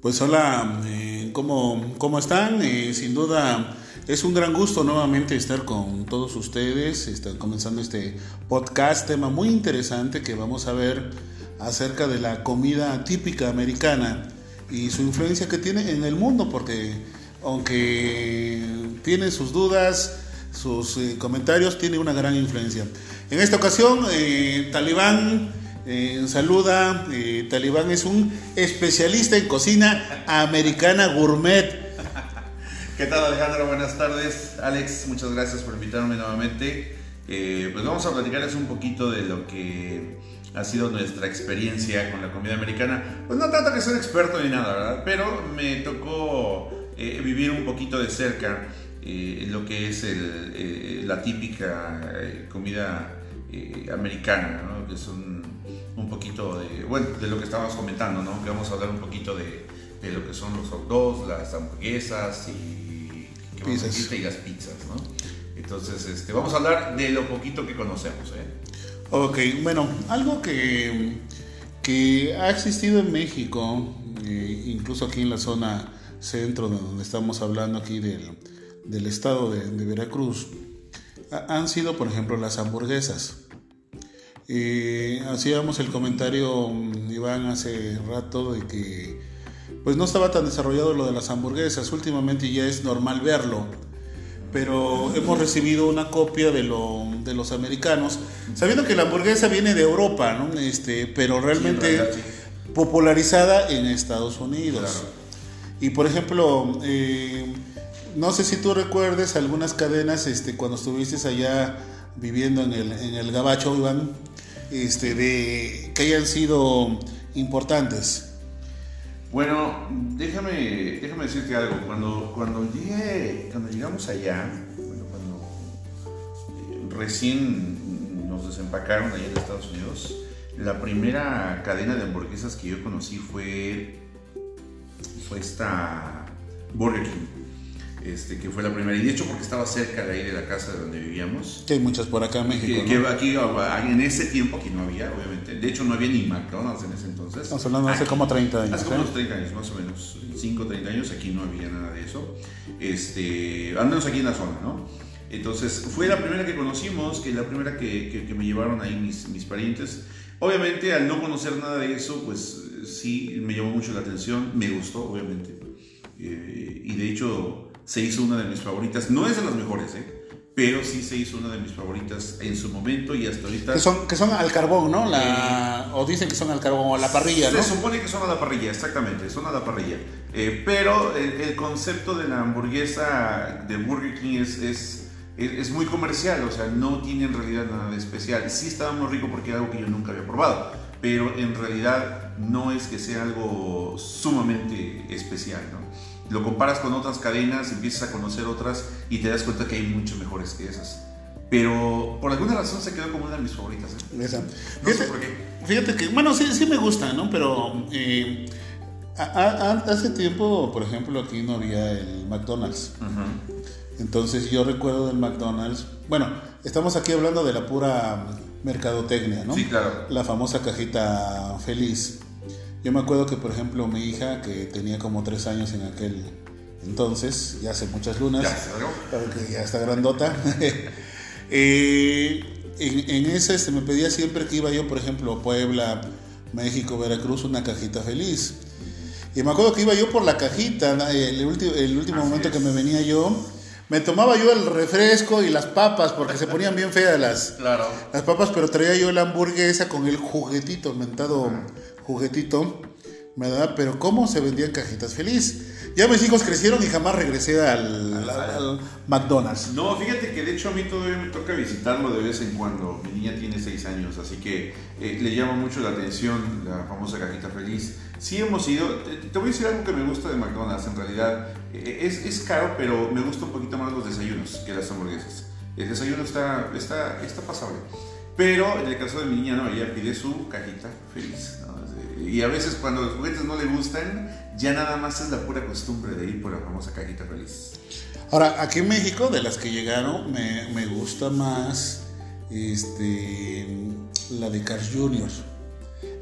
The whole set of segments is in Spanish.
Pues hola, eh, ¿cómo, ¿cómo, están? Eh, sin duda es un gran gusto nuevamente estar con todos ustedes, están comenzando este podcast, tema muy interesante que vamos a ver acerca de la comida típica americana y su influencia que tiene en el mundo, porque aunque tiene sus dudas, sus eh, comentarios, tiene una gran influencia. En esta ocasión, eh, Talibán eh, saluda, Talibán es un especialista en cocina americana gourmet. ¿Qué tal Alejandro? Buenas tardes. Alex, muchas gracias por invitarme nuevamente. pues vamos a platicarles un poquito de lo que ha sido nuestra experiencia con la comida americana. Pues no tanto que soy experto ni nada, ¿verdad? Pero me tocó vivir un poquito de cerca eh, lo que es la típica comida americana, ¿no? que son un poquito de, bueno, de lo que estábamos comentando, ¿no? que vamos a hablar un poquito de, de lo que son los hot dogs, las hamburguesas y, y las pizzas. ¿no? Entonces, este, vamos a hablar de lo poquito que conocemos. ¿eh? Ok, bueno, algo que, que ha existido en México, eh, incluso aquí en la zona centro de donde estamos hablando aquí del del estado de, Veracruz han sido, por ejemplo, las hamburguesas. Hacíamos el comentario, mm, Iván, hace rato de que pues no estaba tan desarrollado lo de las hamburguesas. Últimamente ya es normal verlo. Pero hemos recibido una copia de, lo, de los americanos, sabiendo que la hamburguesa viene de Europa, ¿no? este, pero realmente popularizada en Estados Unidos. Y por ejemplo, eh, no sé si tú recuerdes algunas cadenas este, cuando estuviste allá viviendo en el, en el Gabacho, Iván, este, de, que hayan sido importantes. Bueno, déjame, déjame decirte algo. Cuando, cuando, llegué, cuando llegamos allá, cuando eh, recién nos desempacaron allá en Estados Unidos, la primera cadena de hamburguesas que yo conocí fue, fue esta Burger King. Este, que fue la primera, y de hecho porque estaba cerca de ahí de la casa de donde vivíamos. Que hay muchas por acá en México. Que, aquí, en ese tiempo aquí no había, obviamente. De hecho no había ni McDonald's en ese entonces. Estamos hablando hace como 30 años. Hace como ¿eh? unos 30 años, más o menos. 5, 30 años, aquí no había nada de eso. Este, al menos aquí en la zona, ¿no? Entonces fue la primera que conocimos, que la primera que, que, me llevaron ahí mis, mis parientes. Obviamente al no conocer nada de eso, pues sí me llamó mucho la atención, me gustó, obviamente. Eh, y de hecho se hizo una de mis favoritas. No es de las mejores, ¿eh? pero sí se hizo una de mis favoritas en su momento y hasta ahorita. Que son, que son al carbón, ¿no? La, eh, o dicen que son al carbón o a la parrilla, ¿no? Se supone que son a la parrilla, exactamente, son a la parrilla. Eh, pero el, concepto de la hamburguesa de Burger King es, es, es, muy comercial, o sea, no tiene en realidad nada de especial. Sí estaba muy rico porque era algo que yo nunca había probado, pero en realidad no es que sea algo sumamente especial, ¿no? Lo comparas con otras cadenas, empiezas a conocer otras y te das cuenta que hay mucho mejores que esas. Pero por alguna razón se quedó como una de mis favoritas. ¿eh? Esa. No fíjate, sé por qué. Fíjate que, bueno, sí, sí me gusta, ¿no? Pero eh, hace tiempo, por ejemplo, aquí no había el McDonald's. Entonces yo recuerdo del McDonald's. Bueno, estamos aquí hablando de la pura mercadotecnia, ¿no? Sí, claro. La famosa cajita feliz. Yo me acuerdo que, por ejemplo, mi hija, que tenía como tres años en aquel entonces, ya hace muchas lunas, ya, ya está grandota, eh, en, ese este, me pedía siempre que iba yo, por ejemplo, a Puebla, México, Veracruz, una cajita feliz. Y me acuerdo que iba yo por la cajita, el, último, el último momento que me venía yo, me tomaba yo el refresco y las papas, porque se ponían bien feas las, las papas, pero traía yo la hamburguesa con el juguetito mentado juguetito, ¿verdad? Pero ¿cómo se vendían cajitas feliz? Ya mis hijos crecieron y jamás regresé al, McDonald's. No, fíjate que de hecho a mí todavía me toca visitarlo de vez en cuando. Mi niña tiene 6 años, así que eh, le llama mucho la atención la famosa cajita feliz. Sí hemos ido, te, voy a decir algo que me gusta de McDonald's, en realidad eh, es, es, caro, pero me gusta un poquito más los desayunos que las hamburguesas. El desayuno está, está, está pasable. Pero en el caso de mi niña, no, ella pide su cajita feliz. Y a veces cuando los juguetes no le gustan, ya nada más es la pura costumbre de ir por la famosa cajita feliz. Ahora, aquí en México, de las que llegaron, me, me gusta más este, la de Cars Jr.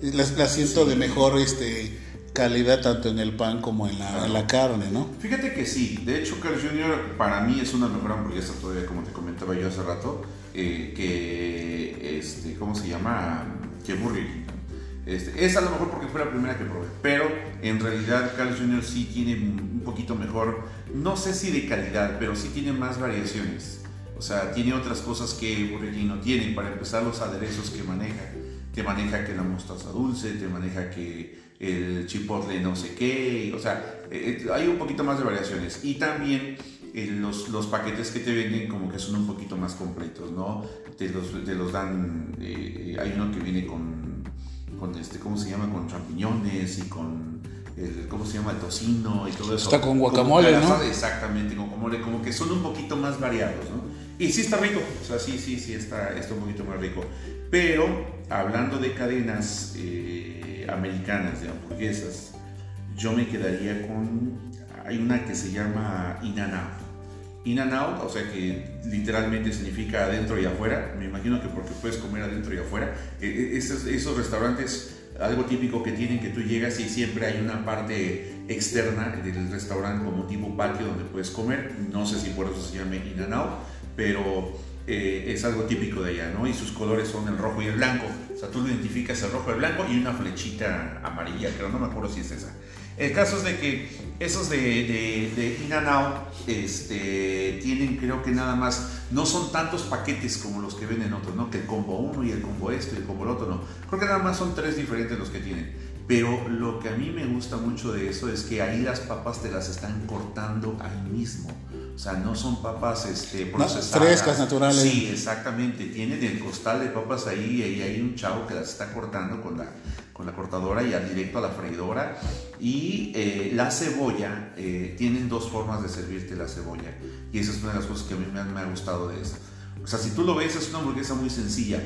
La, la siento de mejor este, calidad tanto en el pan como en la, carne, ¿no? Fíjate que sí, de hecho Carl Jr. para mí es una mejor hamburguesa todavía, como te comentaba yo hace rato, eh, que, este, ¿cómo se llama? Que Burger. Este, es a lo mejor porque fue la primera que probé, pero en realidad Carl Jr. sí tiene un poquito mejor, no sé si de calidad, pero sí tiene más variaciones. O sea, tiene otras cosas que Burger no tiene. Para empezar, los aderezos que maneja. Te maneja que la mostaza dulce, te maneja que el chipotle no sé qué. O sea, eh, hay un poquito más de variaciones. Y también eh, los, los, paquetes que te venden como que son un poquito más completos, ¿no? Te los, te los dan, eh, hay uno que viene con, con, este, ¿cómo se llama? Con champiñones y con, el, ¿cómo se llama? El tocino y todo eso. Está con guacamole, ¿no? Exactamente, con guacamole, como que son un poquito más variados, ¿no? Y sí está rico, o sea, sí, sí, sí está, está un poquito más rico. Pero hablando de cadenas eh, americanas de hamburguesas, yo me quedaría con, hay una que se llama In and Out. In and Out, o sea que literalmente significa adentro y afuera, me imagino que porque puedes comer adentro y afuera. Eh, eh, esos, esos restaurantes algo típico que tienen que tú llegas y siempre hay una parte externa del restaurante como tipo patio donde puedes comer. No sé si por eso se In and Out, pero eh, es algo típico de allá, ¿no? Y sus colores son el rojo y el blanco. O sea, tú lo identificas el rojo y el blanco y una flechita amarilla, pero no me acuerdo si es esa. El caso es de que esos de, de, de In and Out este, tienen creo que nada más, no son tantos paquetes como los que venden otros, ¿no? Que el combo uno y el combo esto y el combo el otro, no. Creo que nada más son tres diferentes los que tienen. Pero lo que a mí me gusta mucho de eso es que ahí las papas te las están cortando ahí mismo. O sea, no son papas este, procesadas. frescas, naturales. Sí, exactamente. Tienen el costal de papas ahí y hay un chavo que las está cortando con la, con la cortadora y al directo a la freidora. Y eh, la cebolla, eh, tienen dos formas de servirte la cebolla. Y esa es una de las cosas que a mí me, me ha gustado de eso. O sea, si tú lo ves, es una hamburguesa muy sencilla.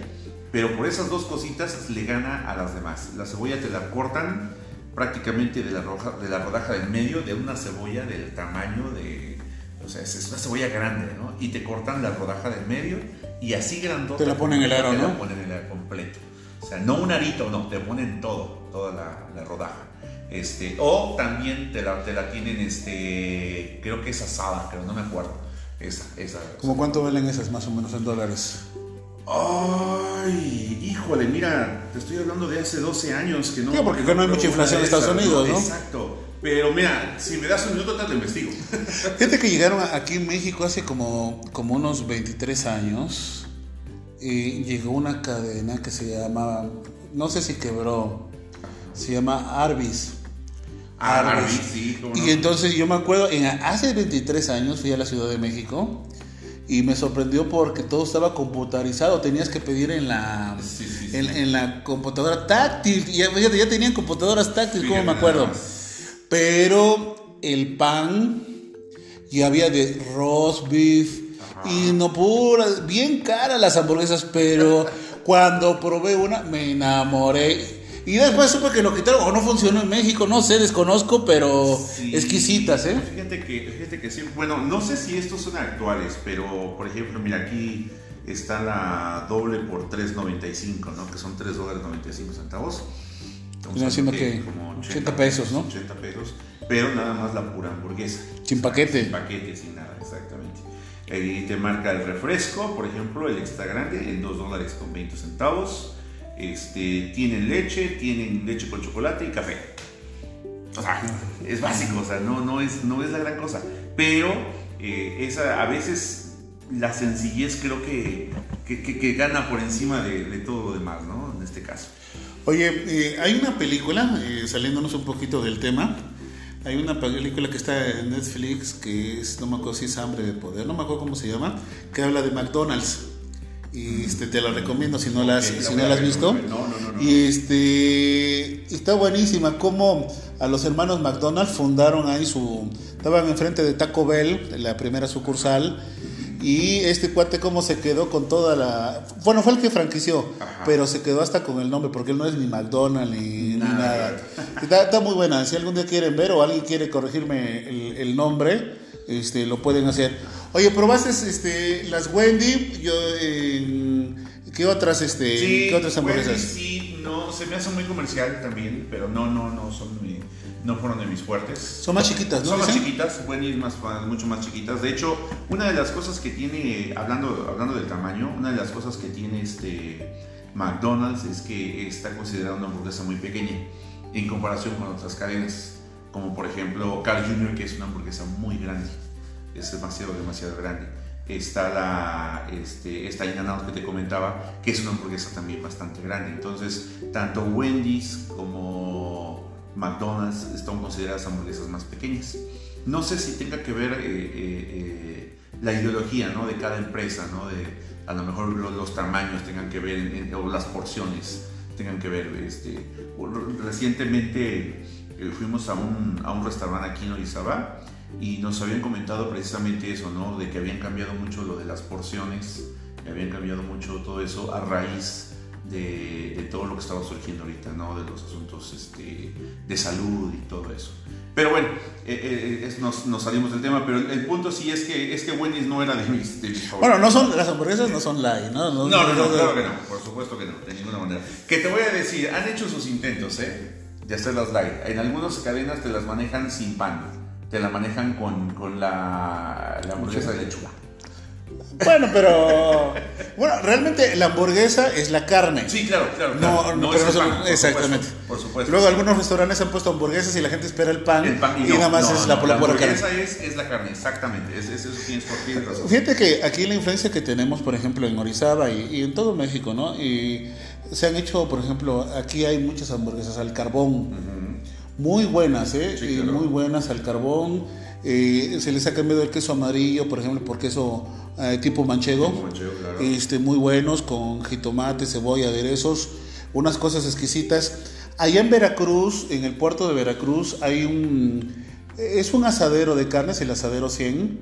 Pero por esas dos cositas le gana a las demás. La cebolla te la cortan prácticamente de la, roja, de la rodaja del medio de una cebolla del tamaño de o sea, es una cebolla grande, ¿no? Y te cortan la rodaja del medio y así grandota. Te la ponen en el aro, ¿no? Te la ponen en el completo. O sea, no un arito, no, te ponen todo, toda la, rodaja. Este, o también te la, te la tienen, este, creo que es asada, pero no me acuerdo. Esa, esa. ¿Cómo cuánto valen esas más o menos en dólares? Ay, híjole, mira, te estoy hablando de hace 12 años que no. Sí, porque no hay mucha inflación en Estados Unidos, ¿no? Exacto. Pero mira, si me das un minuto, te lo investigo. Fíjate que llegaron aquí en México hace como, como unos 23 años y llegó una cadena que se llamaba, no sé si quebró, se llama Arbis. Ah, Arbis, sí. Y entonces yo me acuerdo, en, hace 23 años fui a la Ciudad de México y me sorprendió porque todo estaba computarizado, tenías que pedir en la, En, la computadora táctil, ya, ya, tenían computadoras táctiles, como me acuerdo. Pero el pan ya había de roast beef y no pura, bien cara las hamburguesas, pero cuando probé una me enamoré. Y después supe que lo quitaron o no funcionó en México, no sé, desconozco, pero exquisitas, ¿eh? Fíjate que, fíjate que sí, bueno, no sé si estos son actuales, pero por ejemplo, mira, aquí está la doble por 3.95, ¿no? Que son 3 dólares 95 centavos. Estamos haciendo que, como 80, pesos, ¿no? 80 pesos, pero nada más la pura hamburguesa. Sin paquete. Sin paquete, sin nada. Ahí te marca el refresco, por ejemplo, el extra grande, en 2 dólares con 20 centavos. Este, tienen leche, tienen leche con chocolate y café. O sea, es básico, o sea, no, no, es, no es la gran cosa. Pero eh, esa, a veces la sencillez creo que, que, que, gana por encima de, de todo lo demás, ¿no? En este caso. Oye, eh, hay una película, eh, saliéndonos un poquito del tema, hay una película que está en Netflix que es, no me acuerdo si es Hambre de Poder, no me acuerdo cómo se llama, que habla de McDonald's. Y este, te la recomiendo si no la has, si no la has visto. No, no, no, y este, está buenísima, como a los hermanos McDonald's fundaron ahí su... Estaban enfrente de Taco Bell, la primera sucursal y este cuate cómo se quedó con toda la... Bueno, fue el que franquició, pero se quedó hasta con el nombre, porque él no es ni McDonald's ni nada. Está, muy buena. Si algún día quieren ver o alguien quiere corregirme el, nombre, este, lo pueden hacer. Oye, ¿probaste este, las Wendy? Yo, ¿Qué otras, este, ¿qué otras hamburguesas? sí, no, se me hace muy comercial también, pero no, no, no son no fueron de mis fuertes. Son más chiquitas, ¿no? Son más chiquitas, Wendy's más, mucho más chiquitas. De hecho, una de las cosas que tiene, hablando, hablando del tamaño, una de las cosas que tiene este McDonald's es que está considerada una hamburguesa muy pequeña en comparación con otras cadenas, como por ejemplo Carl Jr., que es una hamburguesa muy grande, es demasiado, demasiado grande. Está la este, esta in que te comentaba, que es una hamburguesa también bastante grande. Entonces, tanto Wendy's como McDonald's están consideradas hamburguesas más pequeñas. No sé si tenga que ver eh, eh, eh, la ideología ¿no? de cada empresa, ¿no? de, a lo mejor los, tamaños tengan que ver, o las porciones tengan que ver. Este, recientemente fuimos a un, a un restaurante aquí en Orizaba y nos habían comentado precisamente eso, ¿no? De que habían cambiado mucho lo de las porciones, que habían cambiado mucho todo eso a raíz de, de todo lo que estaba surgiendo ahorita, ¿no? De los asuntos este, de salud y todo eso. Pero bueno, eh, eh, nos, nos, salimos del tema, pero el, punto sí es que, es que Wendy's no era de mis, de Bueno, no son, las hamburguesas no son light, ¿no? No, no, no, claro que no, por supuesto que no, de ninguna manera. Que te voy a decir, han hecho sus intentos, ¿eh? De hacerlas light. En algunas cadenas te las manejan sin pan te la manejan con, con la, la hamburguesa de lechuga. Bueno, pero. Bueno, realmente la hamburguesa es la carne. Sí, claro, claro. No, no, es exactamente. por supuesto. Luego algunos restaurantes han puesto hamburguesas y la gente espera el pan. El pan y, nada más es la, la, hamburguesa es, es, la carne, exactamente. Es, es, eso tienes por razón. Fíjate que aquí la influencia que tenemos, por ejemplo, en Orizaba y, y, en todo México, ¿no? Y se han hecho, por ejemplo, aquí hay muchas hamburguesas al carbón muy buenas, ¿eh? muy buenas al carbón. Eh, se les ha cambiado el queso amarillo, por ejemplo, por queso eh, tipo manchego. este, muy buenos, con jitomate, cebolla, aderezos, unas cosas exquisitas. Allá en Veracruz, en el puerto de Veracruz, hay un. Es un asadero de carnes, el asadero 100,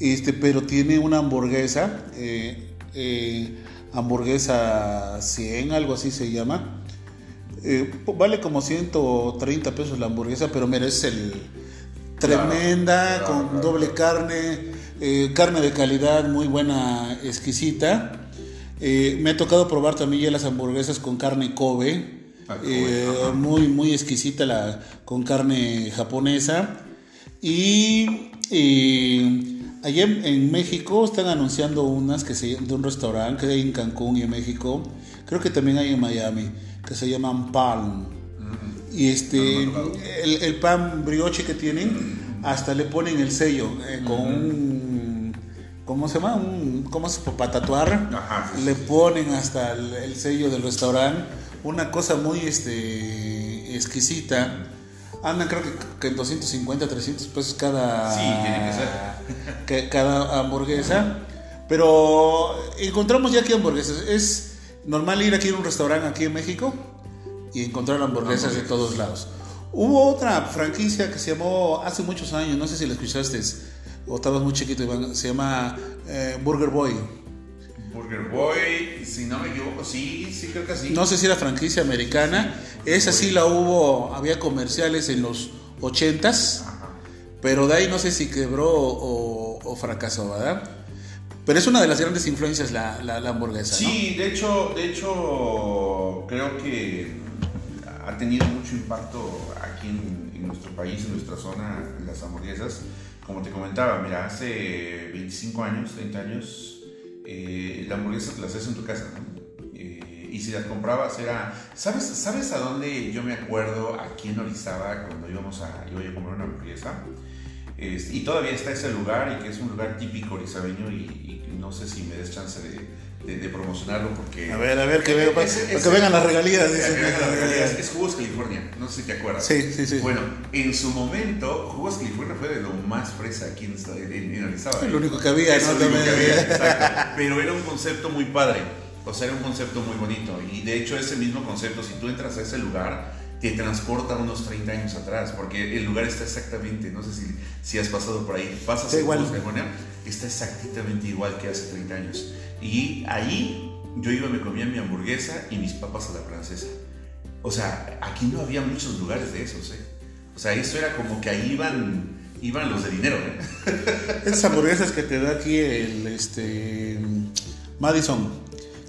este, pero tiene una hamburguesa, hamburguesa 100, algo así se llama eh, vale como 130 pesos la hamburguesa, pero mira, es el tremenda, con doble carne, eh, carne de calidad muy buena, exquisita. Eh, me ha tocado probar también ya las hamburguesas con carne Kobe, ah, muy, muy exquisita la, con carne japonesa. Y allá en, México están anunciando unas que se, de un restaurante que hay en Cancún y en México, creo que también hay en Miami que se llaman palm. Y este, el, pan brioche que tienen, hasta le ponen el sello eh, con un, ¿cómo se llama? Un, ¿Cómo se para tatuar? Le ponen hasta el, sello del restaurante. Una cosa muy este, exquisita. Andan creo que, en 250, 300 pesos cada, sí, tiene que ser. cada hamburguesa. Pero encontramos ya aquí hamburguesas. Es normal ir aquí a un restaurante aquí en México y encontrar hamburguesas de todos lados. Hubo otra franquicia que se llamó hace muchos años, no sé si la escuchaste o estabas muy chiquito, se llama eh, Burger Boy. Burger Boy, si no me equivoco, sí, sí creo que sí. No sé si era franquicia americana, esa sí la hubo, había comerciales en los 80s, pero de ahí no sé si quebró o, o fracasó, ¿verdad? Pero es una de las grandes influencias la, la, hamburguesa. Sí, de hecho, de hecho, creo que ha tenido mucho impacto aquí en, nuestro país, en nuestra zona, las hamburguesas. Como te comentaba, mira, hace 25 años, 30 años, eh, la hamburguesa te las haces en tu casa, eh, y si las comprabas era... ¿sabes, ¿Sabes a dónde yo me acuerdo aquí en Orizaba cuando íbamos a, iba a comprar una hamburguesa? y todavía está ese lugar y que es un lugar típico orizabeño y, no sé si me des chance de, de, promocionarlo porque... A ver, a ver, que, veo, que vengan las regalías. Es Jugos California, no sé si te acuerdas. Sí, sí, sí. Bueno, en su momento, Jugos California fue de lo más fresa aquí en, en, en Arizaba. lo único que había, ¿no? Lo único que había, exacto. Pero era un concepto muy padre. O sea, era un concepto muy bonito. Y de hecho, ese mismo concepto, si tú entras a ese lugar, te transporta unos 30 años atrás, porque el lugar está exactamente, no sé si, si has pasado por ahí, pasas sí, igual. está exactamente igual que hace 30 años. Y ahí yo iba, me comía mi hamburguesa y mis papas a la francesa. O sea, aquí no había muchos lugares de esos, ¿eh? O sea, eso era como que ahí iban, iban los de dinero, ¿eh? Esas hamburguesas que te da aquí el este, Madison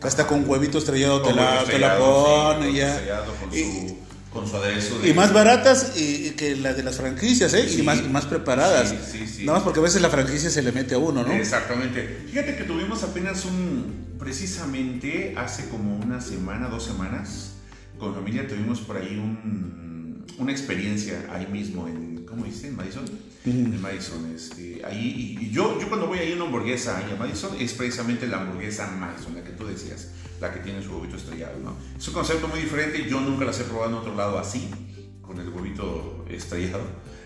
Hasta con huevito estrellado te Con la, huevo te la estrellado, pone sí, ya. estrellado Con Y- su, con su aderezo. de- Y más baratas y, que las de las franquicias, ¿eh? Sí. Y más, más preparadas. Sí, sí, sí. Nada más porque a veces la franquicia se le mete a uno, ¿no? Exactamente. Fíjate que tuvimos apenas un, precisamente hace como una semana, dos semanas, con familia tuvimos por ahí un, una experiencia ahí mismo en, ¿cómo dice? En Madison. En Madison, este, ahí, y, y yo, yo cuando voy ahí a una hamburguesa ahí a Madison, es precisamente la hamburguesa Madison, la que tú decías, la que tiene su huevito estrellado, ¿no? Es un concepto muy diferente, yo nunca las he probado en otro lado así, con el huevito estrellado.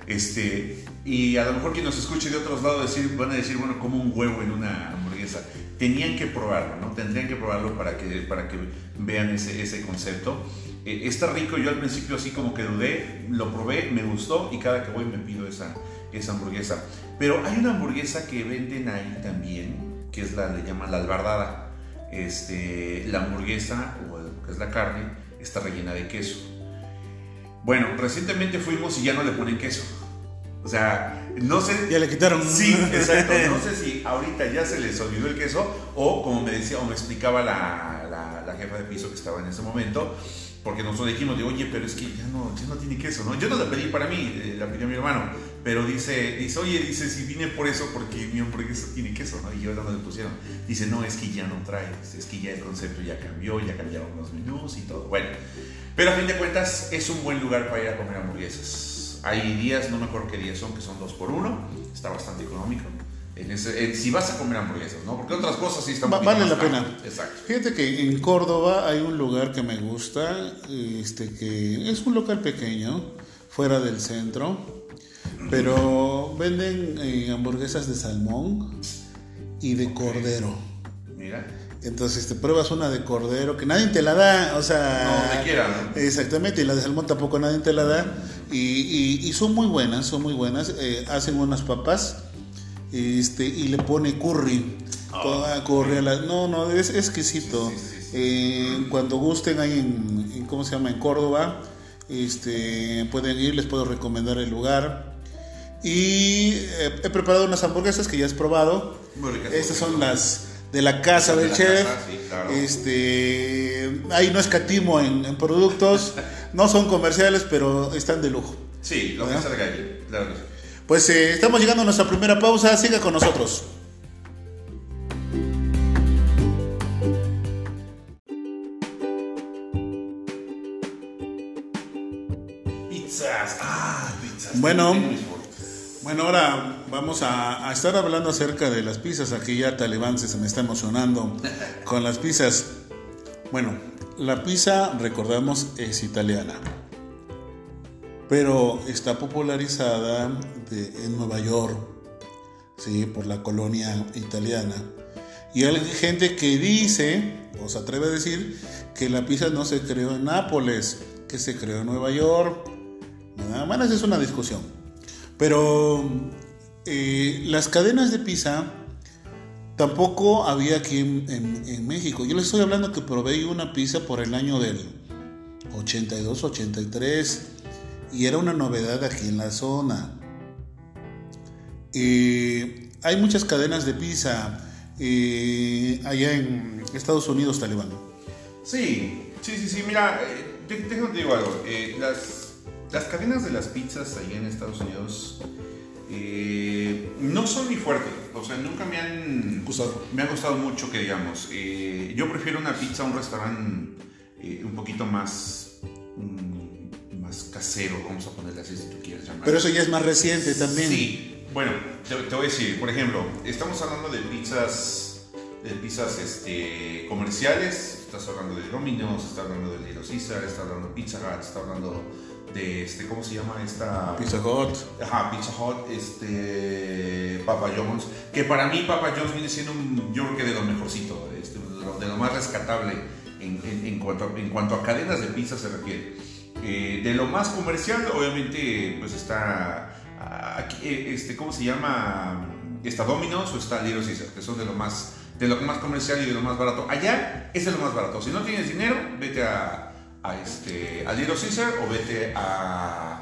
Este, y a lo mejor quien nos escuche de otros lados decir, van a decir, bueno, como un huevo en una hamburguesa. Tenían que probarlo, ¿no? Tendrían que probarlo para que, para que vean ese, ese concepto. Eh, está rico, yo al principio así como que dudé, lo probé, me gustó y cada que voy me pido esa, esa hamburguesa. Pero hay una hamburguesa que venden ahí también, que es la, le llaman la albardada. Este, la hamburguesa, o que es la carne, está rellena de queso. Bueno, recientemente fuimos y ya no le ponen queso. O sea, no sé. Ya le quitaron. Sí, exacto. No sé si ahorita ya se les olvidó el queso o como me decía o me explicaba la, la, la jefa de piso que estaba en ese momento, porque nosotros dijimos, de, oye, pero es que ya no, ya no tiene queso, ¿no? Yo no la pedí para mí, eh, la pidió mi hermano, pero dice, dice, oye, dice, si vine por eso, porque mi hamburguesa tiene queso, ¿no? Y ahora no le pusieron. Dice, no, es que ya no trae, es que ya el concepto ya cambió, ya cambiaron los menús y todo. Bueno, pero a fin de cuentas es un buen lugar para ir a comer hamburguesas. Hay días, no me acuerdo qué días son, que son dos por uno, está bastante económico. En ese, en- si vas a comer hamburguesas, ¿no? Porque otras cosas sí están Va- vale la pena. Exacto. Fíjate que en Córdoba hay un lugar que me gusta, este que es un local pequeño, fuera del centro, pero venden eh, hamburguesas de salmón y de cordero. Mira. Entonces te pruebas una de cordero que nadie te la da, o sea... No, donde quiera, ¿no? Exactamente, y la de salmón tampoco nadie te la da. Y, y- y son muy buenas, son muy buenas. Eh, hacen unas papas este, y le pone curry. Curry a la- No, no, es exquisito. Sí, sí, sí, sí. Eh, cuando gusten ahí en, en, ¿cómo se llama? En Córdoba, este, pueden ir, les puedo recomendar el lugar. Y eh, he preparado unas hamburguesas que ya has probado. Ricas. Estas son las de la casa De del la chef. casa, sí, claro. Este, ahí no escatimo en, en productos, no son comerciales, pero están de lujo. Sí, lo que ¿Verdad? salga ahí, claro que sí. Pues eh, estamos llegando a nuestra primera pausa, siga con nosotros. Pizzas, ah, pizzas. Bueno. Bueno, ahora vamos a, a estar hablando acerca de las pizzas. Aquí ya Talibán se me está emocionando con las pizzas. Bueno, la pizza, recordamos, es italiana. Pero está popularizada en Nueva York, ¿sí? por la colonia italiana. Y hay gente que dice, o se atreve a decir, que la pizza no se creó en Nápoles, que se creó en Nueva York. ¿verdad? Bueno, esa es una discusión. Pero eh, las cadenas de pizza tampoco había aquí en México. Yo les estoy hablando que probé una pizza por el año del 82, 83 y era una novedad aquí en la zona. Eh, hay muchas cadenas de pizza eh, allá en Estados Unidos, Talibán. Sí, sí, sí, sí. Mira, eh, te- déjame te digo algo. Eh, las, las cadenas de las pizzas allá en Estados Unidos eh, no son mi fuerte. O sea, nunca me han Gustado. Me ha gustado mucho que digamos. yo prefiero una pizza a un restaurante un poquito más mm, más casero, vamos a ponerle así si tú quieres llamar. Pero eso ya es más reciente también. Sí, bueno, te, te voy a decir, por ejemplo, estamos hablando de pizzas, de pizzas este, comerciales, estás hablando de Domino's, estás hablando de Little Caesar, estás hablando de Pizza Hut, estás hablando de, este, ¿cómo se llama esta? Pizza Hut. Ajá, Pizza Hut, este, Papa John's, que para mí Papa John's viene siendo un, yo creo que de lo mejorcito, este, de, lo, de lo más rescatable en, en- en cuanto, en cuanto a cadenas de pizza se refiere. Eh, de lo más comercial, obviamente, pues está, ah, eh, este, ¿cómo se llama? Está Domino's o está Little Caesar, que son de lo más, de lo más comercial y de lo más barato. Allá es de lo más barato. Si no tienes dinero, vete a, a, este, a Little Caesar o vete a.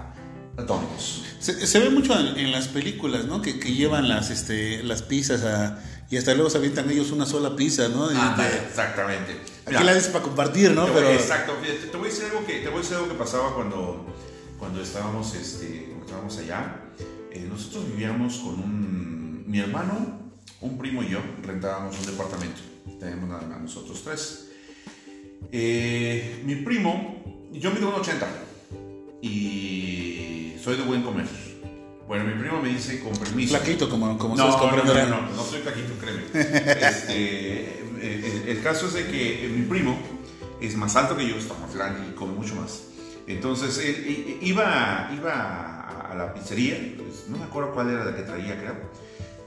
Se, ve mucho en, las películas, ¿no? Que, que llevan las, este, las pizzas a, y hasta luego se avientan ellos una sola pizza, ¿no? Ah, de- exactamente. aquí Mira, la dices para compartir, ¿no? voy- Pero Exacto. Te voy a decir algo que, te voy a decir algo que pasaba cuando, cuando estábamos, este, cuando estábamos allá. Eh, nosotros vivíamos con un... Mi hermano, un primo y yo rentábamos un departamento. Teníamos nada más nosotros tres. Eh, mi primo, yo mido un 80 y soy de buen comer. Bueno, mi primo me dice con permiso. flaquito, como, como No, no, no, no, no, no soy flaquito, créeme. Este, eh, el, el caso es de que eh, mi primo es más alto que yo, está más grande y come mucho más. Entonces, él, iba, iba a, a la pizzería, pues, no me acuerdo cuál era la que traía, creo.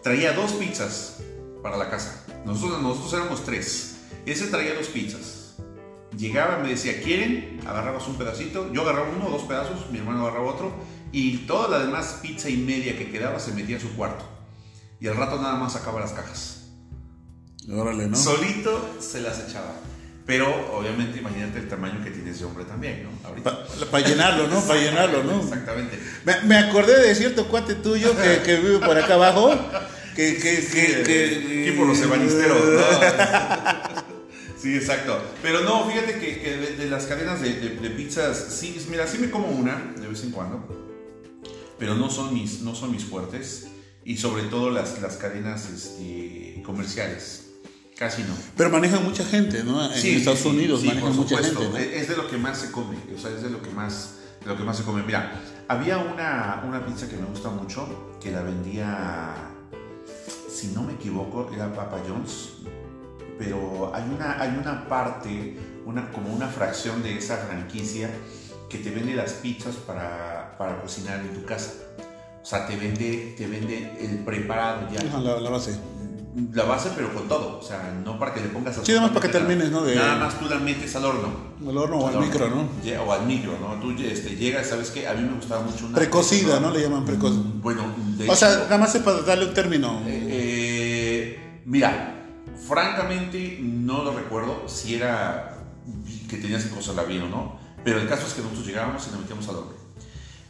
Traía dos pizzas para la casa. Nosotros, nosotros éramos tres. Ese traía dos pizzas. Llegaba, me decía, ¿quieren? Agarrabas un pedacito. Yo agarraba uno o dos pedazos, mi hermano agarraba otro. Y toda la demás pizza y media que quedaba se metía en su cuarto. Y al rato nada más sacaba las cajas. Órale, ¿no? Solito se las echaba. Pero obviamente imagínate el tamaño que tiene ese hombre también, ¿no? Para llenarlo, ¿no? Para llenarlo, ¿no? Exactamente. Me, me acordé de cierto cuate tuyo que, que vive por acá abajo. Que, que, que, que- Aquí por los ebanisteros, ¿no? Sí, exacto. Pero no, fíjate que, que de, de las cadenas de, de- de pizzas, sí, mira, sí me como una de vez en cuando, pero no son mis, no son mis fuertes. Y sobre todo las, las cadenas este, comerciales. Casi no. Pero manejan mucha gente, ¿no? En Sí, Estados Unidos sí, manejan mucha supuesto. gente, ¿no? Es es de lo que más se come, o sea, es de lo que más, de lo que más se come. Mira, había una, una pizza que me gusta mucho, que la vendía, si no me equivoco, era Papa John's, pero hay una, hay una parte, una, como una fracción de esa franquicia que te vende las pizzas para, para cocinar en tu casa. O sea, te vende, te vende el preparado ya Ajá, la, la base. la base, pero con todo. O sea, no para que le pongas Sí, nada más para que termines, ¿no? De- Nada más tú la metes al horno. Al horno o al horno. micro, ¿no? Lle- O al micro, ¿no? Tú este, llegas, ¿sabes qué? A mí me gustaba mucho una. Precocida, ¿no? Le llaman precocida. Bueno, de O sea, nada más es para darle un término. eh, mira, francamente no lo recuerdo si era que tenías que cocerla bien o no. Pero el caso es que nosotros llegábamos y la metíamos al horno.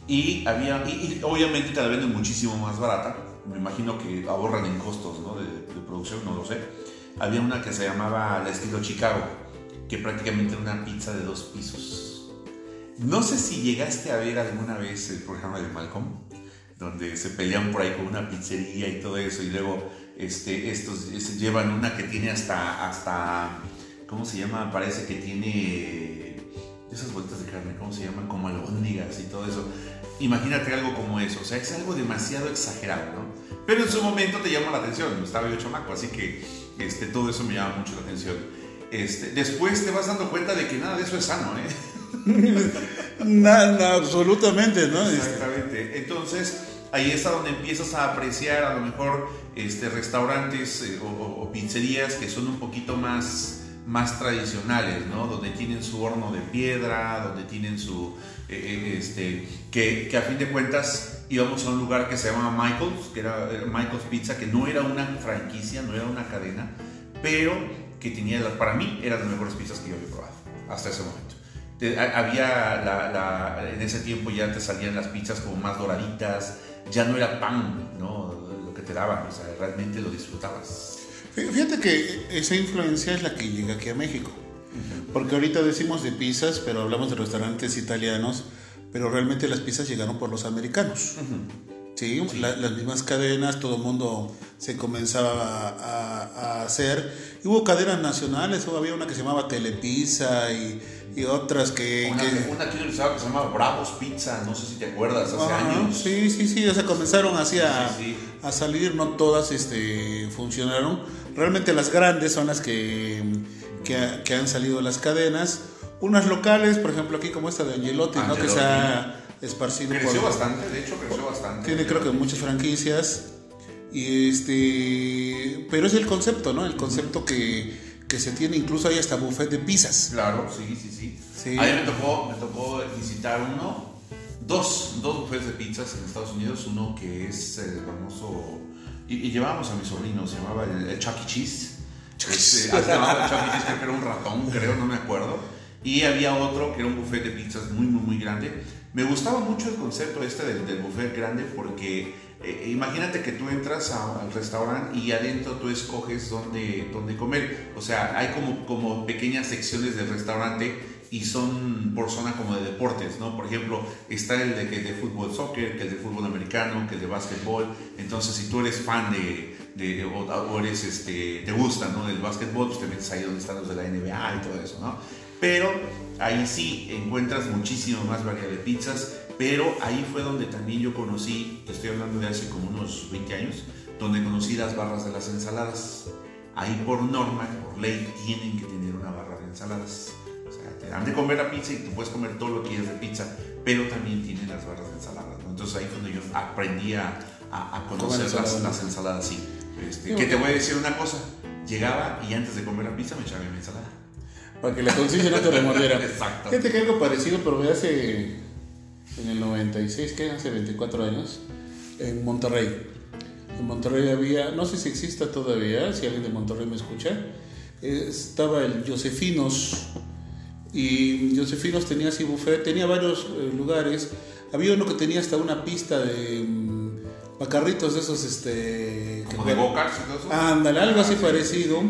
Y había, y, y obviamente te la venden muchísimo más barata. Me imagino que ahorran en costos ¿no? de, de producción, no lo sé. Había una que se llamaba la estilo Chicago, que prácticamente era una pizza de dos pisos. No sé si llegaste a ver alguna vez el programa de Malcolm, donde se pelean por ahí con una pizzería y todo eso, y luego este, estos este, llevan una que tiene hasta, hasta, ¿cómo se llama? Parece que tiene esas vueltas de carne, ¿cómo se llaman? Como albóndigas y todo eso. Imagínate algo como eso, o sea, es algo demasiado exagerado, ¿no? Pero en su momento te llama la atención, estaba yo chamaco, así que este, todo eso me llama mucho la atención. Este, después te vas dando cuenta de que nada de eso es sano, ¿eh? Nada, absolutamente, ¿no? Este, Exactamente. Entonces, ahí es a donde empiezas a apreciar a lo mejor este, restaurantes eh, o, o- o pizzerías que son un poquito más, más tradicionales, ¿no? Donde tienen su horno de piedra, donde tienen su... eh, eh, este, que, que a fin de cuentas íbamos a un lugar que se llama Michael's, que era Michael's Pizza, que no era una franquicia, no era una cadena, pero que tenía, para mí, eran las mejores pizzas que yo había probado hasta ese momento. Había la, la- en ese tiempo ya te salían las pizzas como más doraditas, ya no era pan, ¿no? Lo que te daban, o sea, realmente lo disfrutabas. Fí- Fíjate que esa influencia es la que llega aquí a México. Porque ahorita decimos de pizzas, pero hablamos de restaurantes italianos, pero realmente las pizzas llegaron por los americanos. Sí, la- las mismas cadenas, todo el mundo se comenzaba a, a- a hacer. Y hubo cadenas nacionales, hubo- había una que se llamaba Telepizza y, y otras que... Una, que- una que utilizaba que se llama Bravos Pizza, no sé si te acuerdas, hace años. Sí, sí, sí, o sea, comenzaron así a, Sí, sí. a salir, no todas este, funcionaron. Realmente las grandes son las que, que, ha- que han salido de las cadenas. Unas locales, por ejemplo, aquí como esta de Angelotti, ¿no? que se ha esparcido Creció por... bastante, de hecho creció bastante. Tiene creo que muchas franquicias. Y este, pero es el concepto, ¿no? El concepto que, que se tiene, incluso hay hasta buffet de pizzas. Claro, sí, sí, sí. Sí. A mí me tocó, me tocó visitar uno, dos, dos buffets de pizzas en Estados Unidos, uno que es el famoso, y, y llevábamos a mi sobrino, se llamaba el, el Chuck E. Cheese. Este, ah, llamaba Chuck E. Cheese, creo que era un ratón, creo, no me acuerdo. Y había otro que era un buffet de pizzas muy, muy, muy grande. Me gustaba mucho el concepto este del, del buffet grande porque eh, imagínate que tú entras al restaurante y adentro tú escoges dónde, dónde comer. O sea, hay como, como pequeñas secciones del restaurante y son por zona como de deportes, ¿no? Por ejemplo, está el de, fútbol soccer, que el de fútbol americano, que el de básquetbol. Entonces, si tú eres fan de, de o, eres, este, te gusta, ¿no? Del básquetbol, pues te metes ahí donde están los de la NBA y todo eso, ¿no? Pero ahí sí encuentras muchísimo más variedad de pizzas, pero ahí fue donde también yo conocí, estoy hablando de hace como unos 20 años, donde conocí las barras de las ensaladas. Ahí por norma, por ley, tienen que tener una barra de ensaladas. Dan de comer la pizza y tú puedes comer todo lo que quieras de pizza, pero también tienen las barras de ensaladas. Entonces ahí fue donde yo aprendí a, a, conocer las, las, ensaladas, sí. Este, que te voy a decir una cosa, llegaba y antes de comer la pizza me echaba mi ensalada para que la conciencia no te remordiera. Exacto. Fíjate que algo parecido, pero hace en el 96, que hace 24 años, en Monterrey. En Monterrey había, no sé si exista todavía, si alguien de Monterrey me escucha, estaba el Josefinos. Y Josefinos tenía así buffet, tenía varios eh, lugares. Había uno que tenía hasta una pista de Pacarritos de esos, este... ¿Como de bocas Ándale, algo así parecido.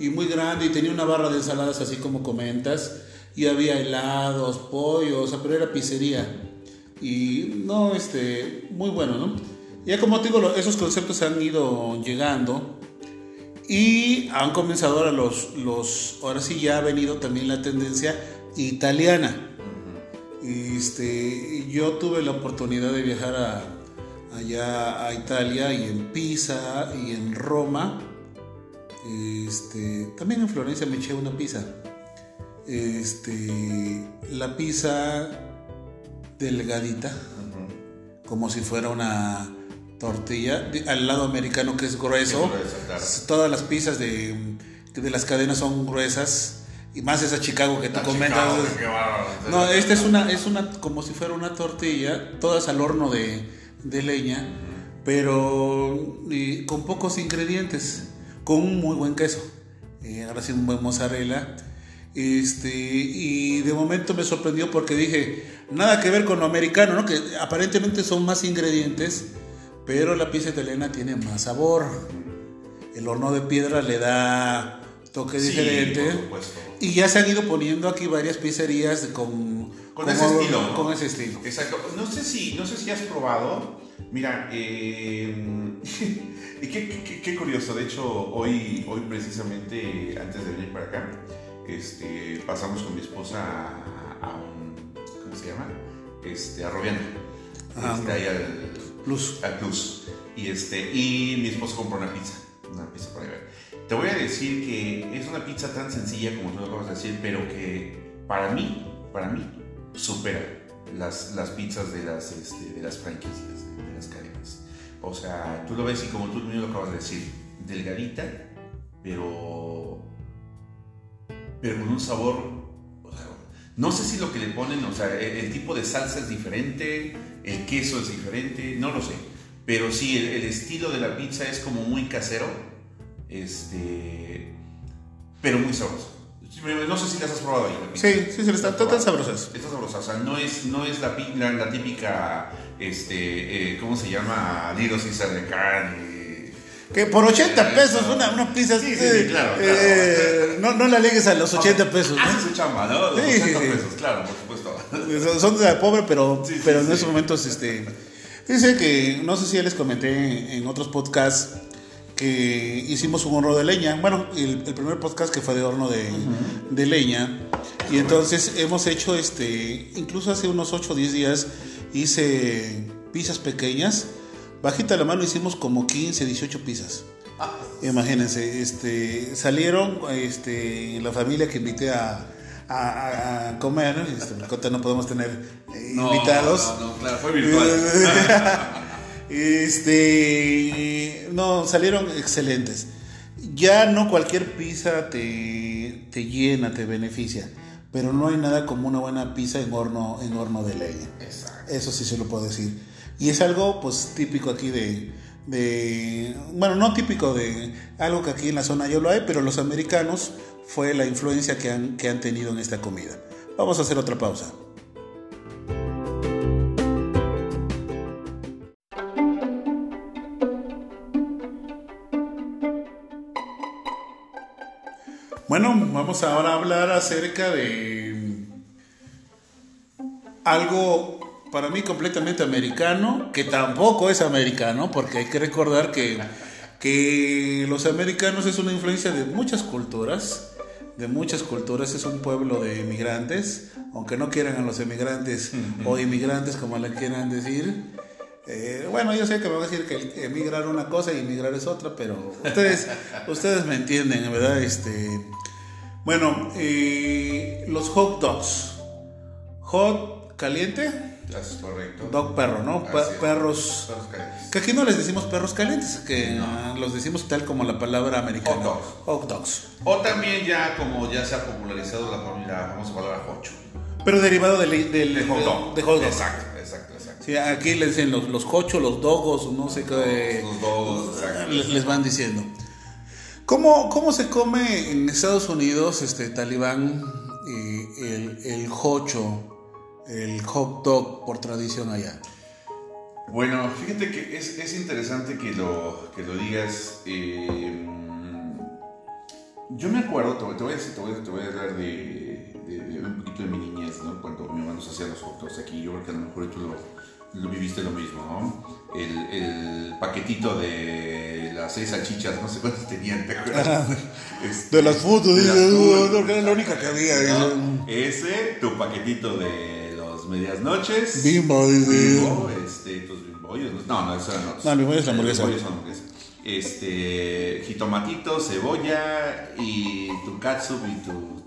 Y muy grande y tenía una barra de ensaladas así como comentas. Y había helados, pollos, o sea, pero era pizzería. Y no, este, muy bueno, ¿no? Ya como te digo, esos conceptos han ido llegando. Y han comenzado ahora los, los, ahora sí ya ha venido también la tendencia italiana. Este, yo tuve la oportunidad de viajar a, allá a Italia y en Pisa y en Roma. Este, también en Florencia me eché una pizza. Este, la pizza delgadita, como si fuera una tortilla, al lado americano que es grueso. Todas las pizzas de, de las cadenas son gruesas y más esa Chicago que tú comentas. no, esta es una, es una, como si fuera una tortilla, todas al horno de, de leña, pero con pocos ingredientes, con un muy buen queso. Eh, ahora sí, un buen mozzarella. Este, y de momento me sorprendió porque dije, nada que ver con lo americano, ¿no? que aparentemente son más ingredientes, pero la pizza italiana tiene más sabor. El horno de piedra le da toque diferente. Y ya se han ido poniendo aquí varias pizzerías con, con ese estilo. Con ese estilo. Exacto. No sé si, no sé si has probado. Mira, eh, qué, qué, curioso. De hecho, hoy, hoy precisamente, antes de venir para acá, este, pasamos con mi esposa a, un. ¿Cómo se llama? Este, a Robiana. Ah, este, ahí al Plus. Al Plus. Y, este, y mi esposa compró una pizza. Una pizza para ver. Te voy a decir que es una pizza tan sencilla como tú lo acabas de decir, pero que para mí, para mí, supera las, las pizzas de las, este, de las franquicias, de, las cadenas. O sea, tú lo ves y como tú mismo lo acabas de decir, delgadita, pero, pero con un sabor no sé si lo que le ponen, o sea, el, tipo de salsa es diferente, el queso es diferente, no lo sé. Pero sí, el, el, estilo de la pizza es como muy casero, este, pero muy sabroso. No sé si las has probado ahí. Sí, sí, sí, están tan sabrosas. Está sabrosa, o sea, no es, no es la, la, típica, este, eh, ¿cómo se llama? Little Caesar de carne. Que por 80 eh, pesos una, una pizza. Sí, sí, sí claro. Eh, no, no la alegues a los 80 pesos. ¿no? Hace su chamba, ¿no? Los sí, 80 pesos, claro, por supuesto. Son de la pobre, pero, pero en esos momentos, este. Dice que, no sé si ya les comenté en otros podcasts que hicimos un horno de leña. Bueno, el, primer podcast que fue de horno de, de, leña. Y entonces hemos hecho, este, incluso hace unos 8 o 10 días hice pizzas pequeñas. Bajita la mano hicimos como 15, 18 pizzas. Ah. Imagínense, este, salieron este, la familia que invité a, a, comer. Este, no podemos tener eh, invitados. No, no, claro, fue virtual. Este, no, salieron excelentes. Ya no cualquier pizza te, te, llena, te beneficia, pero no hay nada como una buena pizza en horno, en horno de leña. Eso sí se lo puedo decir. Y es algo pues típico aquí de, de, bueno, no típico de algo que aquí en la zona yo lo hay, pero los americanos fue la influencia que han, que han tenido en esta comida. Vamos a hacer otra pausa. Bueno, vamos ahora a hablar acerca de algo para mí completamente americano, que tampoco es americano, porque hay que recordar que, que los americanos es una influencia de muchas culturas, de muchas culturas, es un pueblo de inmigrantes, aunque no quieran a los emigrantes o inmigrantes como le quieran decir. Eh, bueno, yo sé que me van a decir que emigrar una cosa y emigrar es otra, pero ustedes, ustedes me entienden, ¿verdad? Este, bueno, eh, los hot dogs. Hot caliente. Es correcto. Dog perro, ¿no? perros. Perros calientes. Que aquí no les decimos perros calientes, que los decimos tal como la palabra americana. Hot dogs. Hot dogs. O también ya como ya se ha popularizado la, la famosa palabra hocho. Pero derivado del, del De hot dog. de hot dog. Exacto, exacto, exacto. Sí, aquí le dicen los, los hochos, los dogos, no sé qué. Los dogos, exacto. les, les van diciendo. ¿Cómo, ¿Cómo se come en Estados Unidos, este talibán, eh, el, el hocho, el hot dog por tradición allá? Bueno, fíjate que es, es interesante que lo, que lo digas. eh, yo me acuerdo, te, voy- te voy a decir, te voy, a- te voy a hablar de, de- de un poquito de mi niñez, ¿no? Cuando mi mamá nos hacía los hot dogs aquí, yo creo que a lo mejor tú lo, lo viviste lo mismo, ¿no? El, el paquetito de las seis salchichas, no sé cuántas tenían, ¿te acuerdas? Este, De las fotos, de las fotos. "No, era la única que había. ¿no? Ese, tu paquetito de medias noches. Bimbo, dice. Bimbo, este, tus bimbollos. No, no, eso. No, el bimbollo es la hamburguesa. El bimbollo es la hamburguesa. Este, jitomatito, cebolla y tu catsup y tu,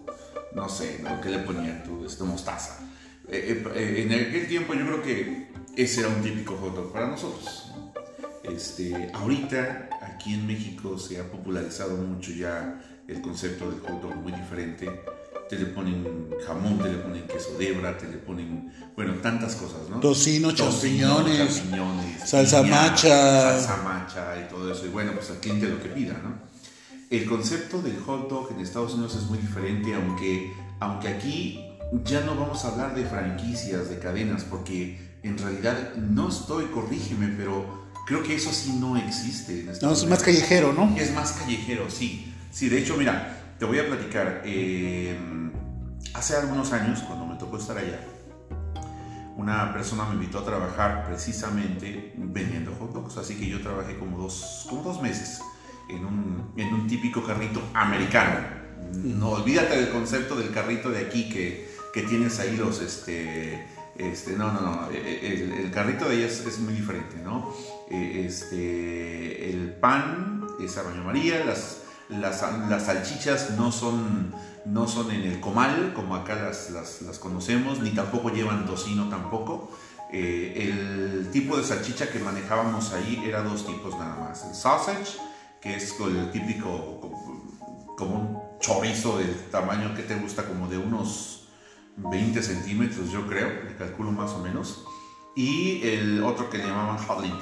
no sé, ¿no? ¿qué le ponían? Tu este, mostaza. Eh, eh, eh, en aquel tiempo yo creo que ese era un típico hot dog para nosotros. ¿no? Este, ahorita aquí en México se ha popularizado mucho ya el concepto del hot dog muy diferente. Te le ponen jamón, te le ponen queso de hebra, te le ponen, bueno, tantas cosas, ¿no? Tocino, champiñones, champiñones, salsa piña, macha. salsa macha y todo eso. Y bueno, pues al cliente lo que pida, ¿no? El concepto del hot dog en Estados Unidos es muy diferente, aunque, aunque aquí ya no vamos a hablar de franquicias, de cadenas, porque en realidad no estoy, corrígeme, pero creo que eso sí no existe. En No, Estados es más callejero, ¿no? Es más callejero, sí. Sí, de hecho, mira, te voy a platicar. eh, hace algunos años, cuando me tocó estar allá, una persona me invitó a trabajar precisamente vendiendo hot dogs. Así que yo trabajé como dos, como dos meses en un, en un típico carrito americano. No olvídate del concepto del carrito de aquí que, que tienes ahí los, este, este, no, no, no, el, el carrito de ella es, muy diferente, ¿no? Eh, Este, el pan es a María, las, las, las salchichas no son, no son en el comal, como acá las, las, conocemos, ni tampoco llevan tocino tampoco. Eh, el tipo de salchicha que manejábamos ahí era dos tipos nada más. El sausage, que es el típico, como, un chorizo del tamaño que te gusta, como de unos 20 centímetros, yo creo, le calculo más o menos. Y el otro que le llamaban link,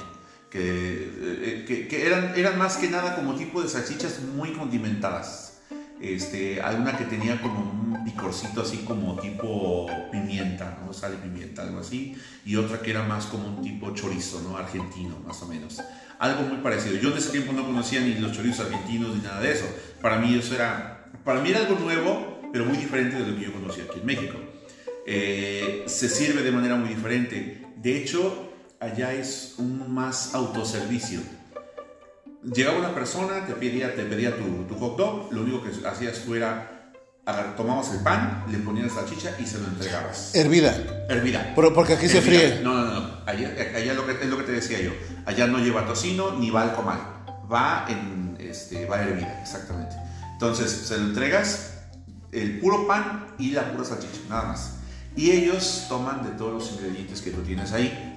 que, eh, que, que eran, más que nada como tipo de salchichas muy condimentadas. Este, hay una que tenía como un picorcito así como tipo pimienta, ¿no? Sal y pimienta, algo así. Y otra que era más como un tipo chorizo, ¿no? Argentino, más o menos. Algo muy parecido. Yo en ese tiempo no conocía ni los chorizos argentinos ni nada de eso. Para mí eso era, para mí algo nuevo, pero muy diferente de lo que yo conocía aquí en México. Eh, se sirve de manera muy diferente. De hecho, allá es un más autoservicio. Llegaba una persona, te pedía, te pedía tu, tu hot dog, lo único que hacías tú era, agar- tomabas el pan, le ponías salchicha y se lo entregabas. Hervida. Hervida. Pero porque aquí se fríe. No, no, no. Allá, allá lo que, es lo que te decía yo. Allá no lleva tocino ni va al comal. Va en, este, va hervida, exactamente. Entonces, se lo entregas el puro pan y la pura salchicha, nada más. Y ellos toman de todos los ingredientes que tú tienes ahí.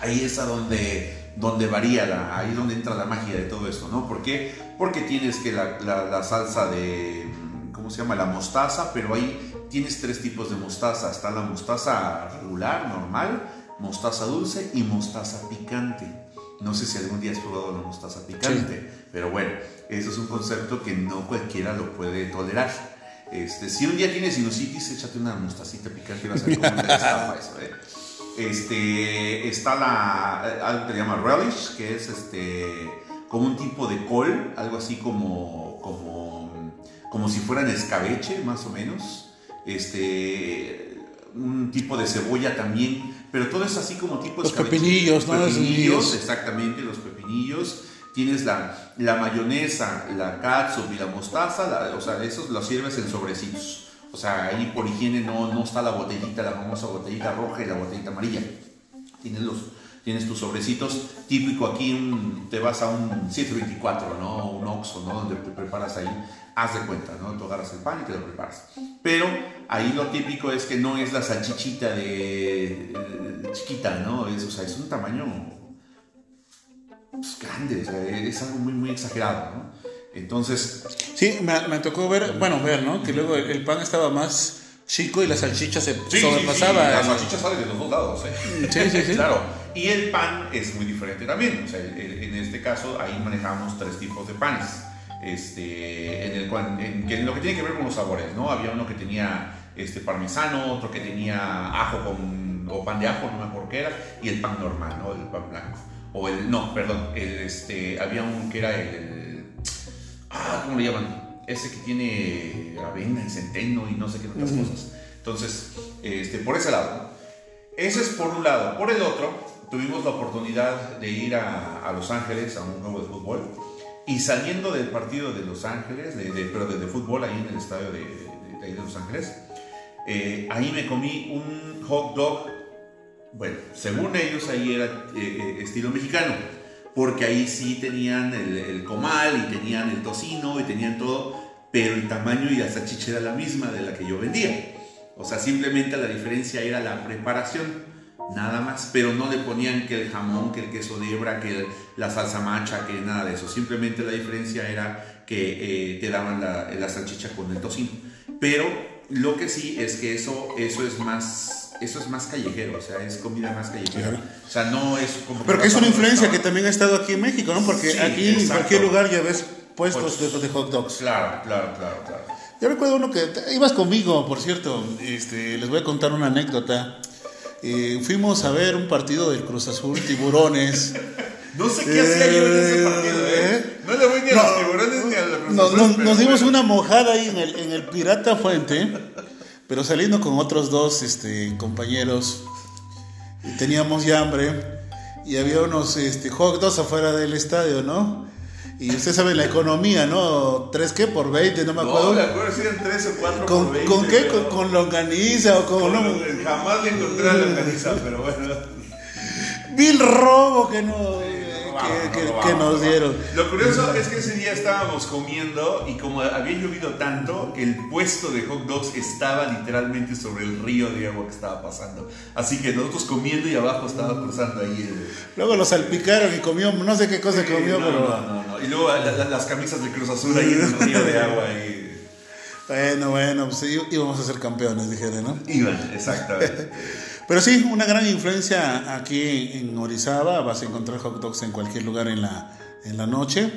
Ahí es a donde, donde varía, la, ahí es donde entra la magia de todo esto, ¿no? ¿Por qué? Porque tienes que la, la- la salsa de, ¿cómo se llama? La mostaza, pero ahí tienes tres tipos de mostaza. Está la mostaza regular, normal, mostaza dulce y mostaza picante. No sé si algún día has probado la mostaza picante, pero bueno, eso es un concepto que no cualquiera lo puede tolerar. Este, si un día tienes sinusitis, échate una mostacita picante y vas a ver cómo te eso, ¿eh? Este, está la, algo que se llama relish, que es este, como un tipo de col, algo así como, como, como si fueran escabeche, más o menos. Este, un tipo de cebolla también, pero todo es así como tipo Los pepinillos, ¿no? Pepinillos, exactamente, los pepinillos. Tienes la, la mayonesa, la catsup y la mostaza, o sea, esos los sirves en sobrecitos. O sea, ahí por higiene no, no está la botellita, la famosa botellita roja y la botellita amarilla. Tienes, los, tienes tus sobrecitos. Típico aquí te vas a un 724, ¿no? Un Oxxo, ¿no? Donde te preparas ahí. Haz de cuenta, ¿no? Tú agarras el pan y te lo preparas. Pero ahí lo típico es que no es la salchichita de, chiquita, ¿no? Es, o sea, es un tamaño pues, grande, o sea, es algo muy, muy exagerado, ¿no? Entonces... Sí, me, tocó ver, bueno, ver, ¿no? Que luego el, pan estaba más chico y la salchicha se sobrepasaba. La salchicha sale de los dos lados, ¿eh? Sí, sí, sí. claro. Y el pan es muy diferente también. O sea, en este caso, ahí manejamos tres tipos de panes. Este, en, el cual, en, lo que tiene que ver con los sabores, ¿no? Había uno que tenía este parmesano, otro que tenía ajo con, o pan de ajo, no me acuerdo qué era, y el pan normal, ¿no? El pan blanco. O el, no, perdón, el, este, había uno que era el ah, ¿cómo le llaman? Ese que tiene avena y centeno y no sé qué otras cosas. Entonces, este, por ese lado. Ese es por un lado. Por el otro, tuvimos la oportunidad de ir a, Los Ángeles a un juego de fútbol. Y saliendo del partido de Los Ángeles, de, pero de, fútbol ahí en el estadio de, de, de Los Ángeles, eh, ahí me comí un hot dog. Bueno, según ellos ahí era eh, eh, estilo mexicano porque ahí sí tenían el, comal y tenían el tocino y tenían todo, pero el tamaño y la salchicha era la misma de la que yo vendía. O sea, simplemente la diferencia era la preparación, nada más, pero no le ponían que el jamón, que el queso de hebra, que la salsa macha, que nada de eso. Simplemente la diferencia era que eh, te daban la, la salchicha con el tocino. Pero lo que sí es que eso, eso es más eso es más callejero, o sea, es comida más callejera. O sea, no es como... Pero que es una influencia que también ha estado aquí en México, ¿no? Porque aquí en cualquier lugar ya ves puestos de, de, hot dogs. Claro, claro, claro, claro. Yo recuerdo uno que ibas conmigo, por cierto, este, les voy a contar una anécdota. Eh, fuimos a ver un partido del Cruz Azul, Tiburones. no sé qué hacía yo en ese partido, ¿eh? ¿eh? No le voy ni a los tiburones ni a los Cruz Azul. Nos, dimos una mojada ahí en el, en el Pirata Fuente. Pero saliendo con otros dos este, compañeros, teníamos ya hambre y había unos este, hot dogs afuera del estadio, ¿no? Y usted sabe la economía, ¿no? ¿Tres qué? Por 20, no me acuerdo. No, me acuerdo si eran tres o cuatro ¿Con, por 20. ¿Con qué? ¿Con, longaniza o con...? no? Jamás le encontré la longaniza, pero bueno. Vi que no que, nos dieron. Lo curioso es que ese día estábamos comiendo y como había llovido tanto, el puesto de hot dogs estaba literalmente sobre el río de agua que estaba pasando. Así que nosotros comiendo y abajo estaba cruzando ahí. El... Luego lo salpicaron y comió, no sé qué cosa comió, no, pero... No, no, no. Y luego las camisas de Cruz Azul ahí en el río de agua. Y... Bueno, bueno, pues íbamos a ser campeones, dijeron, ¿no? Iban, exactamente. Pero sí, una gran influencia aquí en Orizaba. Vas a encontrar hot dogs en cualquier lugar en la, en la noche,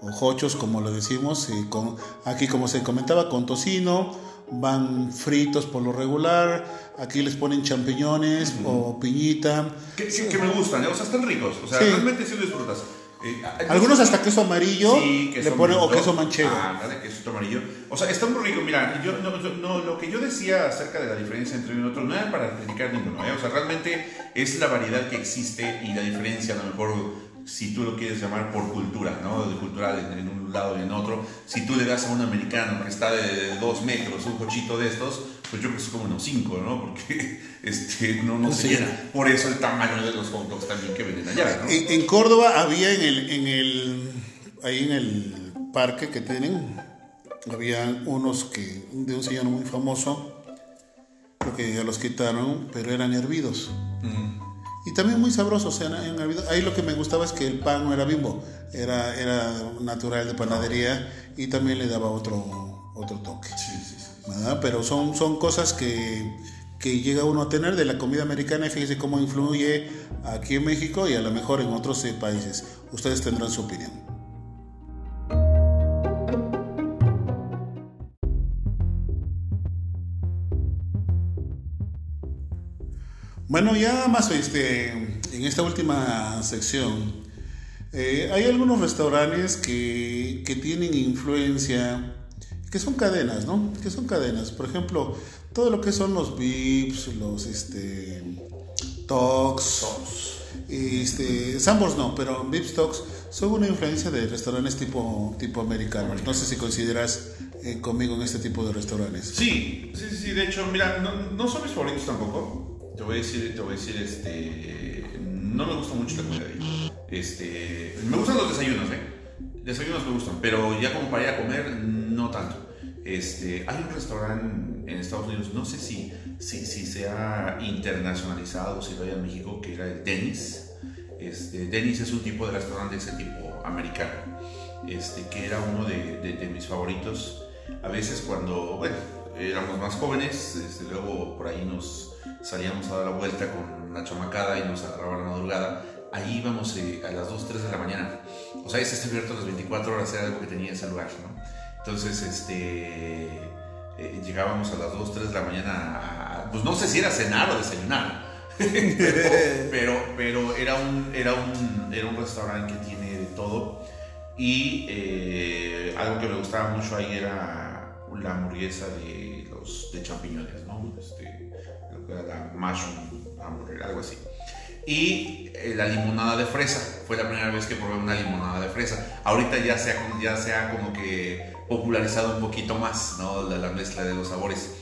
o hochos como lo decimos. Y con, aquí, como se comentaba, con tocino, van fritos por lo regular. Aquí les ponen champiñones o piñita. Que, me gustan, ¿eh? o sea, están ricos. O sea, realmente sí lo disfrutas. Eh, Algunos hasta queso amarillo le ponen o queso manchego. Ah, de queso amarillo. O sea, está muy rico. Mira, yo, no, no, lo que yo decía acerca de la diferencia entre uno y otro no era para criticar ninguno. ¿eh? O sea, realmente es la variedad que existe y la diferencia, a lo mejor si tú lo quieres llamar por cultura, ¿no? De cultural en, un lado y en otro. Si tú le das a un americano que está de dos metros un cochito de estos, pues yo creo que es como unos cinco, ¿no? Porque este, no, no se llena. Por eso el tamaño de los hot dogs también que venden allá, ¿no? En, Córdoba había en el, en el, ahí en el parque que tienen, había unos que, de un señor muy famoso, creo que ya los quitaron, pero eran hervidos. Y también muy sabrosos. O sea, en ahí lo que me gustaba es que el pan no era bimbo, era, era natural de panadería y también le daba otro, otro toque. Sí, sí, pero son, son cosas que, que llega uno a tener de la comida americana y fíjese cómo influye aquí en México y a lo mejor en otros eh, países. Ustedes tendrán su opinión. Bueno, ya más este, en esta última sección, eh, hay algunos restaurantes que, que tienen influencia que son cadenas, ¿no? Que son cadenas. Por ejemplo, todo lo que son los VIPs, los este, Talks, este, Sambors no, pero VIPs Talks son una influencia de restaurantes tipo, tipo americanos. No sé si consideras eh, conmigo en este tipo de restaurantes. Sí, sí, sí, de hecho, mira, no, no son mis favoritos tampoco te voy a decir, te voy a decir, este, no me gusta mucho la comida de ahí. Este, me gustan los desayunos, ¿eh? Desayunos me gustan, pero ya como para ir a comer, no tanto. Este, hay un restaurante en Estados Unidos, no sé si, si, si se ha internacionalizado, si lo hay en México, que era el Dennis. Este, Dennis es un tipo de restaurante de ese tipo americano, este, que era uno de, de, de mis favoritos. A veces cuando, bueno, éramos más jóvenes, este, luego por ahí nos, salíamos a dar la vuelta con una chamacada y nos agarraba la madrugada. Ahí íbamos eh, a las 2, 3 de la mañana. O sea, ese está abierto las 24 horas, era algo que tenía ese lugar, ¿no? Entonces, este, eh, llegábamos a las 2, 3 de la mañana a, pues no sé si era cenar o desayunar, pero, pero, era, un, era, un, era un restaurante que tiene de todo. Y eh, algo que me gustaba mucho ahí era la hamburguesa de, los, de champiñones, ¿no? Este, la mushroom hamburger, algo así. Y eh, la limonada de fresa, fue la primera vez que probé una limonada de fresa. Ahorita ya se ha, ya se ha como que popularizado un poquito más, ¿no? La, la mezcla de los sabores.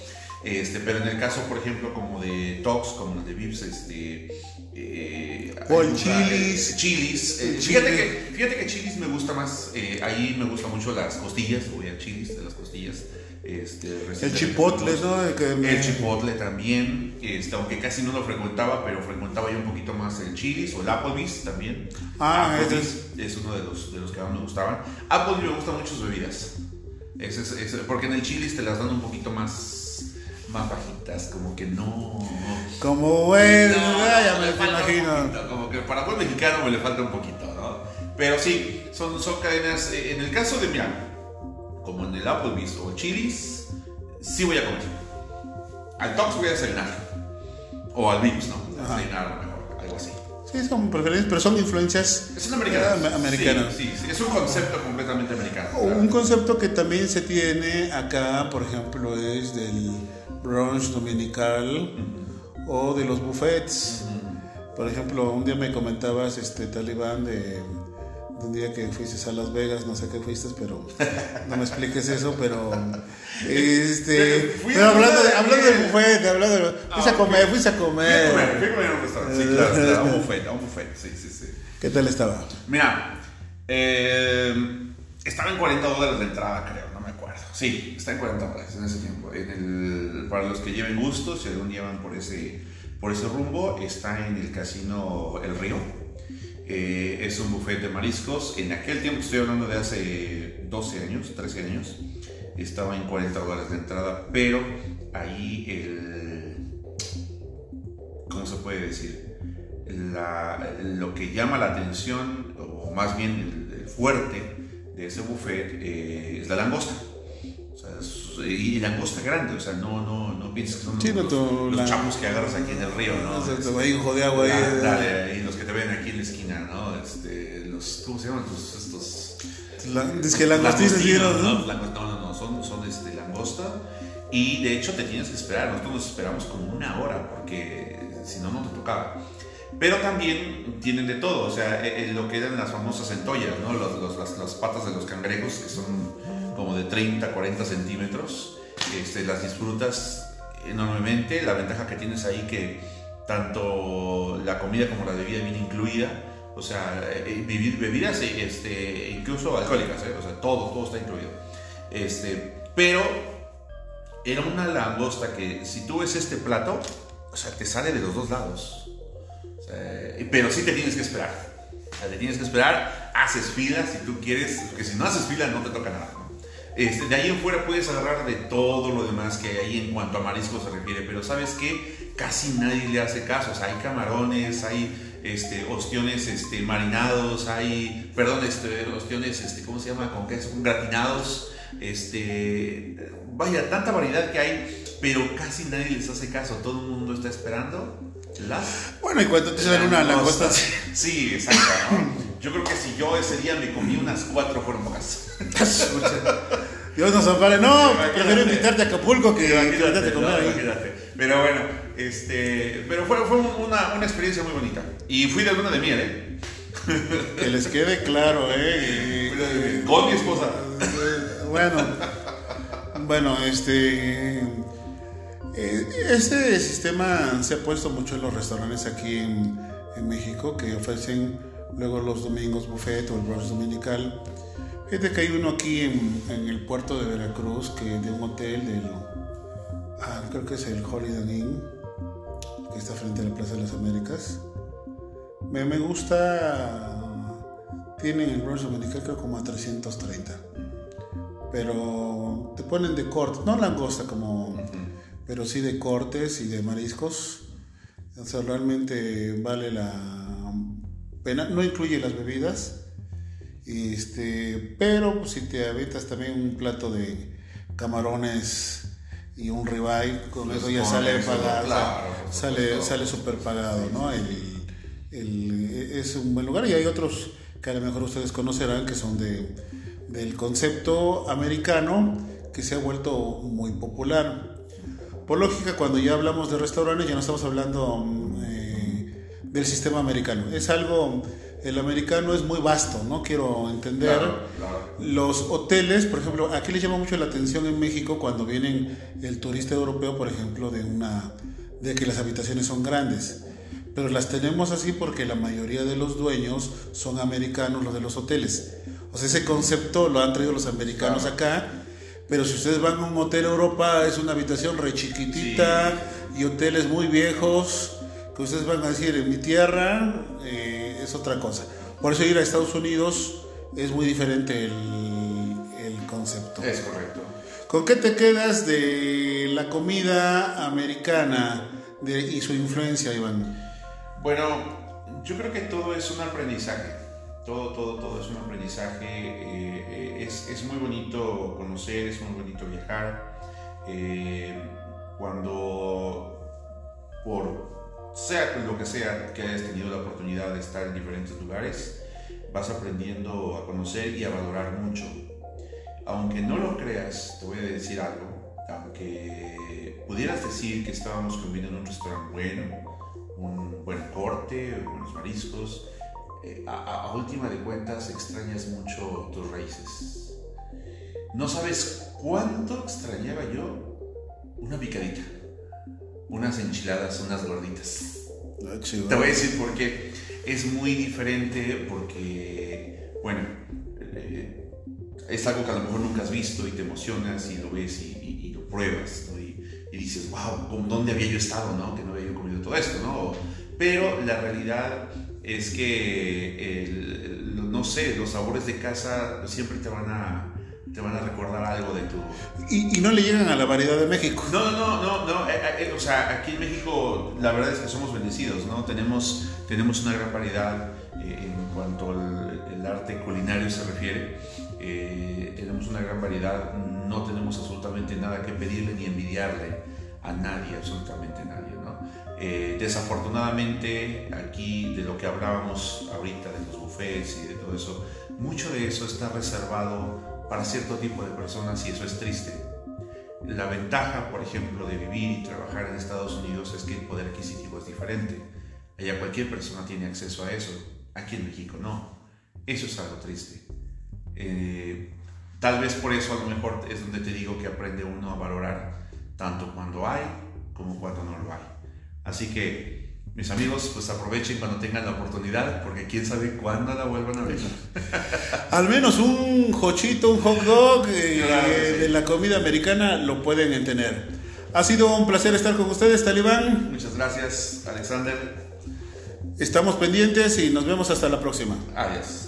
Este, pero en el caso, por ejemplo, como de Tox, como el de Vips, este. Eh, o el chilis. chilis. Eh, fíjate, que, fíjate que chilis me gusta más. Eh, ahí me gustan mucho las costillas. Voy a chilis de las costillas. Este, el chipotle, ¿no? El chipotle también, este, aunque casi no lo frecuentaba, pero frecuentaba yo un poquito más el chilis o el Applebee's también. Ah, Applebee's es uno de los, de los que más me gustaban. Applebee's me gustan muchas bebidas, es, porque en el chilis te las dan un poquito más, más bajitas, como que no... Como bueno, ya me, imagino. como que para buen mexicano me le falta un poquito, ¿no? Pero sí, son, son cadenas, eh, en el caso de, mira, como en el Applebee's o Chili's, sí voy a comer. Al Tox voy a desayunar. O al Vips, ¿no? A desayunar Sí, son preferencias, pero son influencias son americanas. Eh, americanas. Sí, sí, es un concepto completamente americano. Un concepto que también se tiene acá, por ejemplo, es del brunch dominical o de los buffets. Por ejemplo, un día me comentabas, este talibán, de un día que fuiste a Las Vegas, no sé qué fuiste, pero no me expliques eso, pero este pero hablando de hablando del buffet, hablando de fuiste a comer, fuiste a comer. Fui a comer, fui a comer a un restaurante, sí, claro, a un buffet, a un buffet, sí, sí, sí. ¿Qué tal estaba? Mira, eh, estaba en 40 dólares de entrada, creo, no me acuerdo. Sí, está en 40 dólares en ese tiempo. En el, para los que lleven gusto, si algún día van por ese, por ese rumbo, está en el casino El Río eh, es un buffet de mariscos. En aquel tiempo, estoy hablando de hace 12 años, 13 años, estaba en 40 dólares de entrada, pero ahí el... ¿Cómo se puede decir? lo que llama la atención, o más bien el, fuerte de ese buffet, eh, es la langosta. y langosta grande, o sea, no, no, no pienses que son los, chapos que agarras aquí en el río, ¿no? Este, hijo de agua ahí. Dale, los que te ven aquí en la esquina, ¿no? Este, los, ¿Cómo se llaman? estos... La, es que langostinos, ¿no? ¿no? No, no, son, son este, langosta. Y de hecho te tienes que esperar, nosotros nos esperamos como una hora, porque si no, no te tocaba. Pero también tienen de todo, o sea, eh, eh, lo que eran las famosas centollas, ¿no? Los, los, las, las, patas de los cangrejos, que son como de 30, 40 centímetros, este, las disfrutas enormemente. La ventaja que tienes ahí que tanto la comida como la bebida viene incluida, o sea, eh, bebidas este, incluso alcohólicas, o sea, todo, todo está incluido. Este, pero era una langosta que si tú ves este plato, o sea, te sale de los dos lados. pero sí te tienes que esperar. O te tienes que esperar, haces fila si tú quieres, porque si no haces fila no te toca nada. Este, de ahí en fuera puedes agarrar de todo lo demás que hay en cuanto a marisco se refiere, pero ¿sabes qué? Casi nadie le hace caso. O sea, hay camarones, hay este, ostiones este, marinados, hay, perdón, este, ostiones, este, ¿cómo se llama? Con queso, gratinados. Este, vaya, tanta variedad que hay pero casi nadie les hace caso. Todo el mundo está esperando las. Bueno, y cuando te sale una langosta. Sí, exacto. Yo creo que si yo ese día me comí unas cuatro pocas. Dios nos ampare. No, prefiero invitarte a Acapulco que a comer ahí. Pero bueno, este, pero fue, fue una, una, experiencia muy bonita. Y fui de luna de miel, ¿eh? Que les quede claro, ¿eh? Con mi esposa. Bueno, bueno, este. Este sistema se ha puesto mucho en los restaurantes aquí en, en México que ofrecen luego los domingos buffet o el brunch dominical. Fíjate que hay uno aquí en, en, el puerto de Veracruz, que de un hotel, del, ah, creo que es el Holiday Inn, que está frente a la Plaza de las Américas. Me, me gusta, tienen el brunch dominical creo como a 330, pero te ponen de corte, no langosta como, pero sí de cortes y de mariscos. O sea, realmente vale la pena. No incluye las bebidas. Este, pero si te avientas también un plato de camarones y un ribeye, con eso ya sale pagado, sale, sale súper pagado, ¿no? es un buen lugar y hay otros que a lo mejor ustedes conocerán que son de, del concepto americano que se ha vuelto muy popular. Por lógica, cuando ya hablamos de restaurantes, ya no estamos hablando eh, del sistema americano. Es algo, el americano es muy vasto, ¿no? Quiero entender. Los hoteles, por ejemplo, aquí les llama mucho la atención en México cuando vienen el turista europeo, por ejemplo, de una de que las habitaciones son grandes. Pero las tenemos así porque la mayoría de los dueños son americanos, los de los hoteles. O sea, ese concepto lo han traído los americanos acá pero si ustedes van a un hotel Europa, es una habitación re chiquitita y hoteles muy viejos, que ustedes van a decir, en mi tierra eh, es otra cosa. Por eso ir a Estados Unidos es muy diferente el, el concepto. Es correcto. ¿Con qué te quedas de la comida americana de, y su influencia, Iván? Bueno, yo creo que todo es un aprendizaje todo, todo, todo es un aprendizaje. Eh, eh, es, es, muy bonito conocer, es muy bonito viajar. Eh, cuando, por sea lo que sea que hayas tenido la oportunidad de estar en diferentes lugares, vas aprendiendo a conocer y a valorar mucho. Aunque no lo creas, te voy a decir algo. Aunque pudieras decir que estábamos comiendo en un restaurante bueno, un buen corte, buenos mariscos, eh, a, última de cuentas extrañas mucho tus raíces. No sabes cuánto extrañaba yo una picadita, unas enchiladas, unas gorditas. Ah, Te voy a decir por qué. Es muy diferente porque, bueno, eh, es algo que a lo mejor nunca has visto y te emocionas y lo ves y, lo pruebas, y, dices, wow, ¿dónde había yo estado, no? Que no había yo comido todo esto, ¿no? Pero la realidad es que, no sé, los sabores de casa siempre te van a, te van a recordar algo de tu... Y, no le llegan a la variedad de México. No, no, no, no, eh, eh, o sea, aquí en México la verdad es que somos bendecidos, ¿no? Tenemos, tenemos una gran variedad eh, en cuanto al el arte culinario se refiere. tenemos una gran variedad, no tenemos absolutamente nada que pedirle ni envidiarle a nadie, absolutamente nadie, ¿no? Eh, desafortunadamente, aquí de lo que hablábamos ahorita, de los buffets y de todo eso, mucho de eso está reservado para cierto tipo de personas y eso es triste. La ventaja, por ejemplo, de vivir y trabajar en Estados Unidos es que el poder adquisitivo es diferente. Allá cualquier persona tiene acceso a eso, aquí en México no. Eso es algo triste. Eh, tal vez por eso a lo mejor es donde te digo que aprende uno a valorar tanto cuando hay como cuando no lo hay. Así que, mis amigos, pues aprovechen cuando tengan la oportunidad, porque quién sabe cuándo la vuelvan a ver. Al menos un hochito, un hot dog eh, de la comida americana lo pueden tener. Ha sido un placer estar con ustedes, Talibán. Muchas gracias, Alexander. Estamos pendientes y nos vemos hasta la próxima. Adiós.